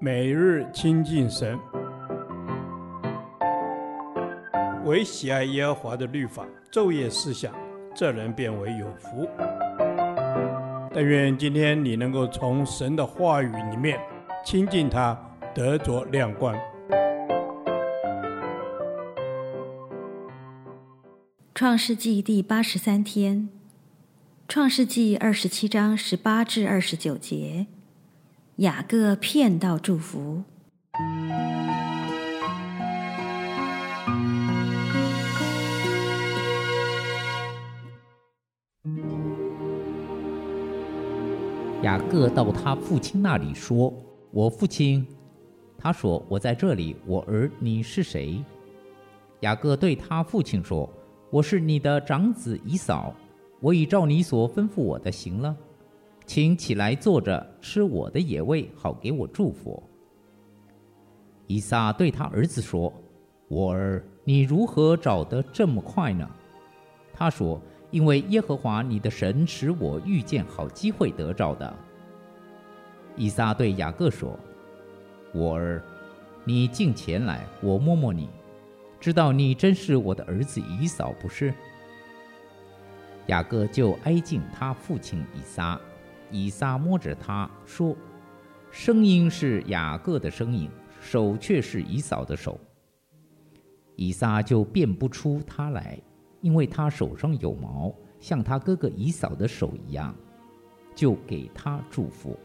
每日亲近神，唯喜爱耶和华的律法，昼夜思想，这人便为有福。但愿今天你能够从神的话语里面亲近他，得着亮光。创世纪第八十三天，创世纪二十七章十八至二十九节，雅各骗道祝福。雅各到他父亲那里说：“我父亲。”他说：“我在这里，我儿，你是谁？”雅各对他父亲说。我是你的长子以扫，我已照你所吩咐我的行了，请起来坐着吃我的野味，好给我祝福。以撒对他儿子说：“我儿，你如何找得这么快呢？”他说：“因为耶和华你的神使我遇见好机会得着的。”以撒对雅各说：“我儿，你近前来，我摸摸你。”知道你真是我的儿子以扫，不是？雅各就挨近他父亲以撒，以撒摸着他说：“声音是雅各的声音，手却是以扫的手。”以撒就辨不出他来，因为他手上有毛，像他哥哥以扫的手一样，就给他祝福，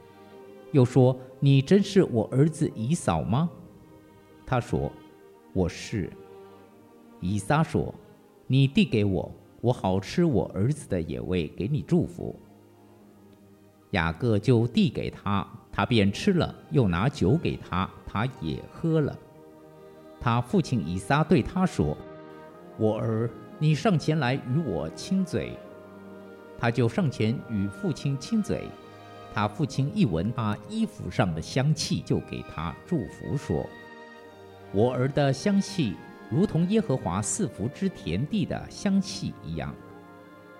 又说：“你真是我儿子以扫吗？”他说：“我是。”以撒说：“你递给我，我好吃我儿子的野味，给你祝福。”雅各就递给他，他便吃了，又拿酒给他，他也喝了。他父亲以撒对他说：“我儿，你上前来与我亲嘴。”他就上前与父亲亲嘴。他父亲一闻他衣服上的香气，就给他祝福说：“我儿的香气。”如同耶和华赐福之田地的香气一样，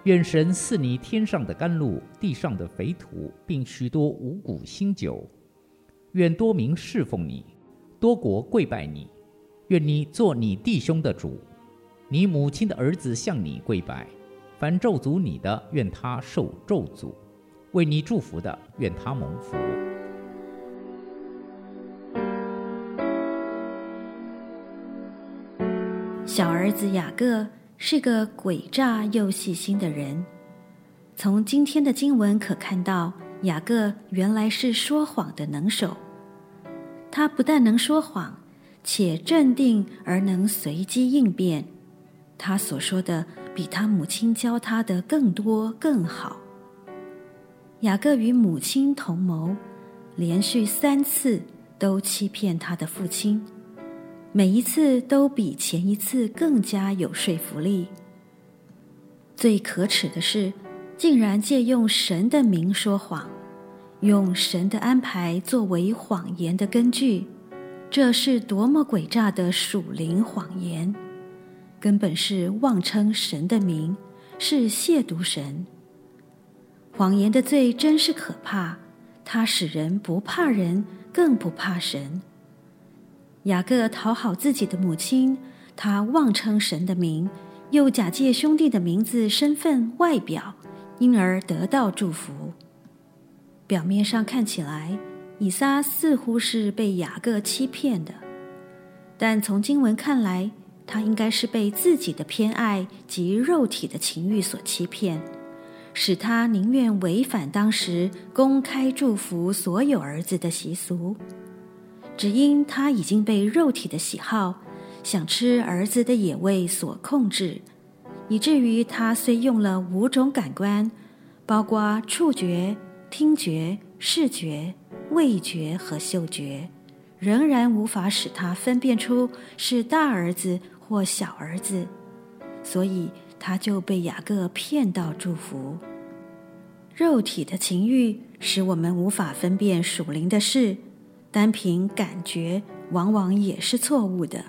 愿神赐你天上的甘露，地上的肥土，并许多五谷新酒。愿多民侍奉你，多国跪拜你。愿你做你弟兄的主，你母亲的儿子向你跪拜。凡咒诅你的，愿他受咒诅；为你祝福的，愿他蒙福。小儿子雅各是个诡诈又细心的人。从今天的经文可看到，雅各原来是说谎的能手。他不但能说谎，且镇定而能随机应变。他所说的比他母亲教他的更多更好。雅各与母亲同谋，连续三次都欺骗他的父亲。每一次都比前一次更加有说服力。最可耻的是，竟然借用神的名说谎，用神的安排作为谎言的根据，这是多么诡诈的属灵谎言！根本是妄称神的名，是亵渎神。谎言的罪真是可怕，它使人不怕人，更不怕神。雅各讨好自己的母亲，他妄称神的名，又假借兄弟的名字、身份、外表，因而得到祝福。表面上看起来，以撒似乎是被雅各欺骗的，但从经文看来，他应该是被自己的偏爱及肉体的情欲所欺骗，使他宁愿违反当时公开祝福所有儿子的习俗。只因他已经被肉体的喜好，想吃儿子的野味所控制，以至于他虽用了五种感官，包括触觉、听觉、视觉、味觉和嗅觉，仍然无法使他分辨出是大儿子或小儿子，所以他就被雅各骗到祝福。肉体的情欲使我们无法分辨属灵的事。单凭感觉，往往也是错误的。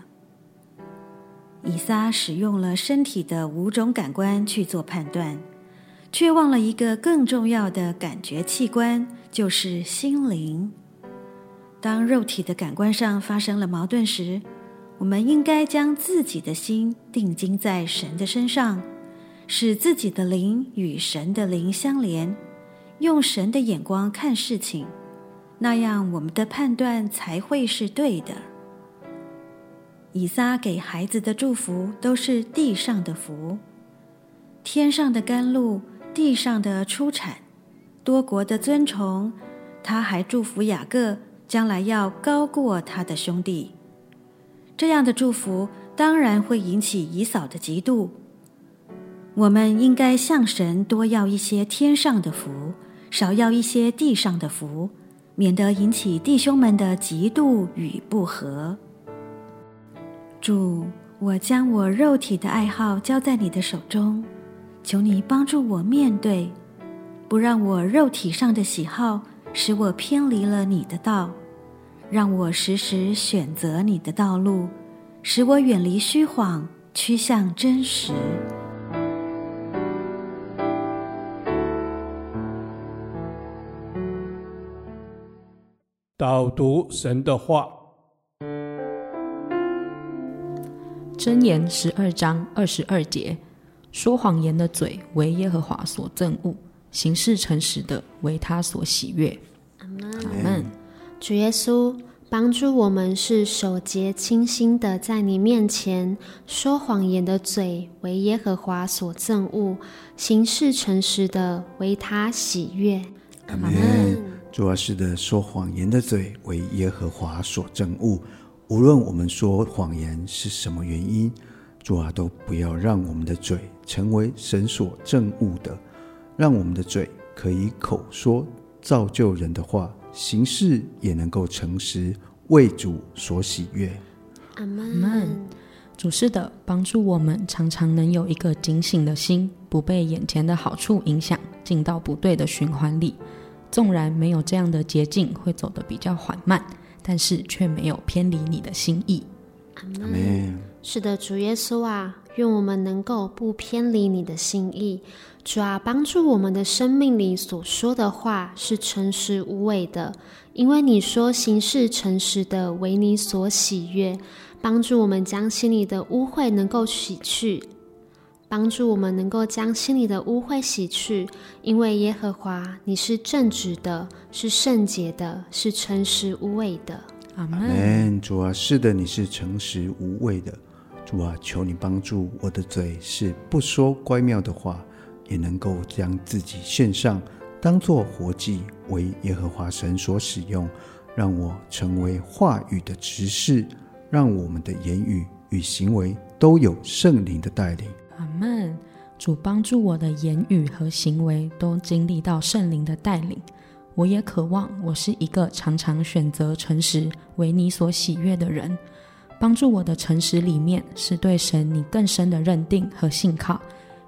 以撒使用了身体的五种感官去做判断，却忘了一个更重要的感觉器官，就是心灵。当肉体的感官上发生了矛盾时，我们应该将自己的心定睛在神的身上，使自己的灵与神的灵相连，用神的眼光看事情，那样我们的判断才会是对的。以撒给孩子的祝福都是地上的福，天上的甘露，地上的出产，多国的尊崇。他还祝福雅各将来要高过他的兄弟。这样的祝福当然会引起以扫的嫉妒。我们应该向神多要一些天上的福，少要一些地上的福，免得引起弟兄们的嫉妒与不和。主，我将我肉体的爱好交在你的手中，求你帮助我面对，不让我肉体上的喜好使我偏离了你的道，让我时时选择你的道路，使我远离虚谎，趋向真实。导读神的话。箴言十二章二十二节：说谎言的嘴为耶和华所憎恶，行事诚实的为他所喜悦。阿门。主耶稣帮助我们是守节清心的，在你面前说谎言的嘴为耶和华所憎恶，行事诚实的为他喜悦。阿门。主啊，是的，说谎言的嘴为耶和华所憎恶。无论我们说谎言是什么原因，主啊，都不要让我们的嘴成为神所憎恶的，让我们的嘴可以口说造就人的话，行事也能够诚实，为主所喜悦。阿门。主是的，帮助我们常常能有一个警醒的心，不被眼前的好处影响，进到不对的循环里。纵然没有这样的捷径，会走得比较缓慢。但是却没有偏离你的心意。阿门。是的，主耶稣啊，愿我们能够不偏离你的心意。主啊，帮助我们的生命里所说的话是诚实无伪的，因为你说行事诚实的为你所喜悦。帮助我们将心里的污秽能够洗去。帮助我们能够将心里的污秽洗去，因为耶和华你是正直的，是圣洁的，是诚实无畏的。阿门。主啊，是的，你是诚实无畏的。主啊，求你帮助我的嘴，是不说乖妙的话，也能够将自己献上，当作活祭，为耶和华神所使用。让我成为话语的执事，让我们的言语与行为都有圣灵的带领。阿门，主帮助我的言语和行为都经历到圣灵的带领。我也渴望我是一个常常选择诚实、为你所喜悦的人。帮助我的诚实里面是对神你更深的认定和信靠，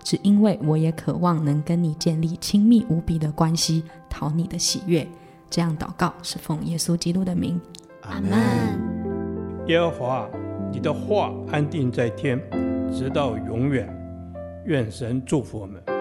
只因为我也渴望能跟你建立亲密无比的关系，讨你的喜悦。这样祷告是奉耶稣基督的名。阿门。耶和华，你的话安定在天，直到永远。愿神祝福我们。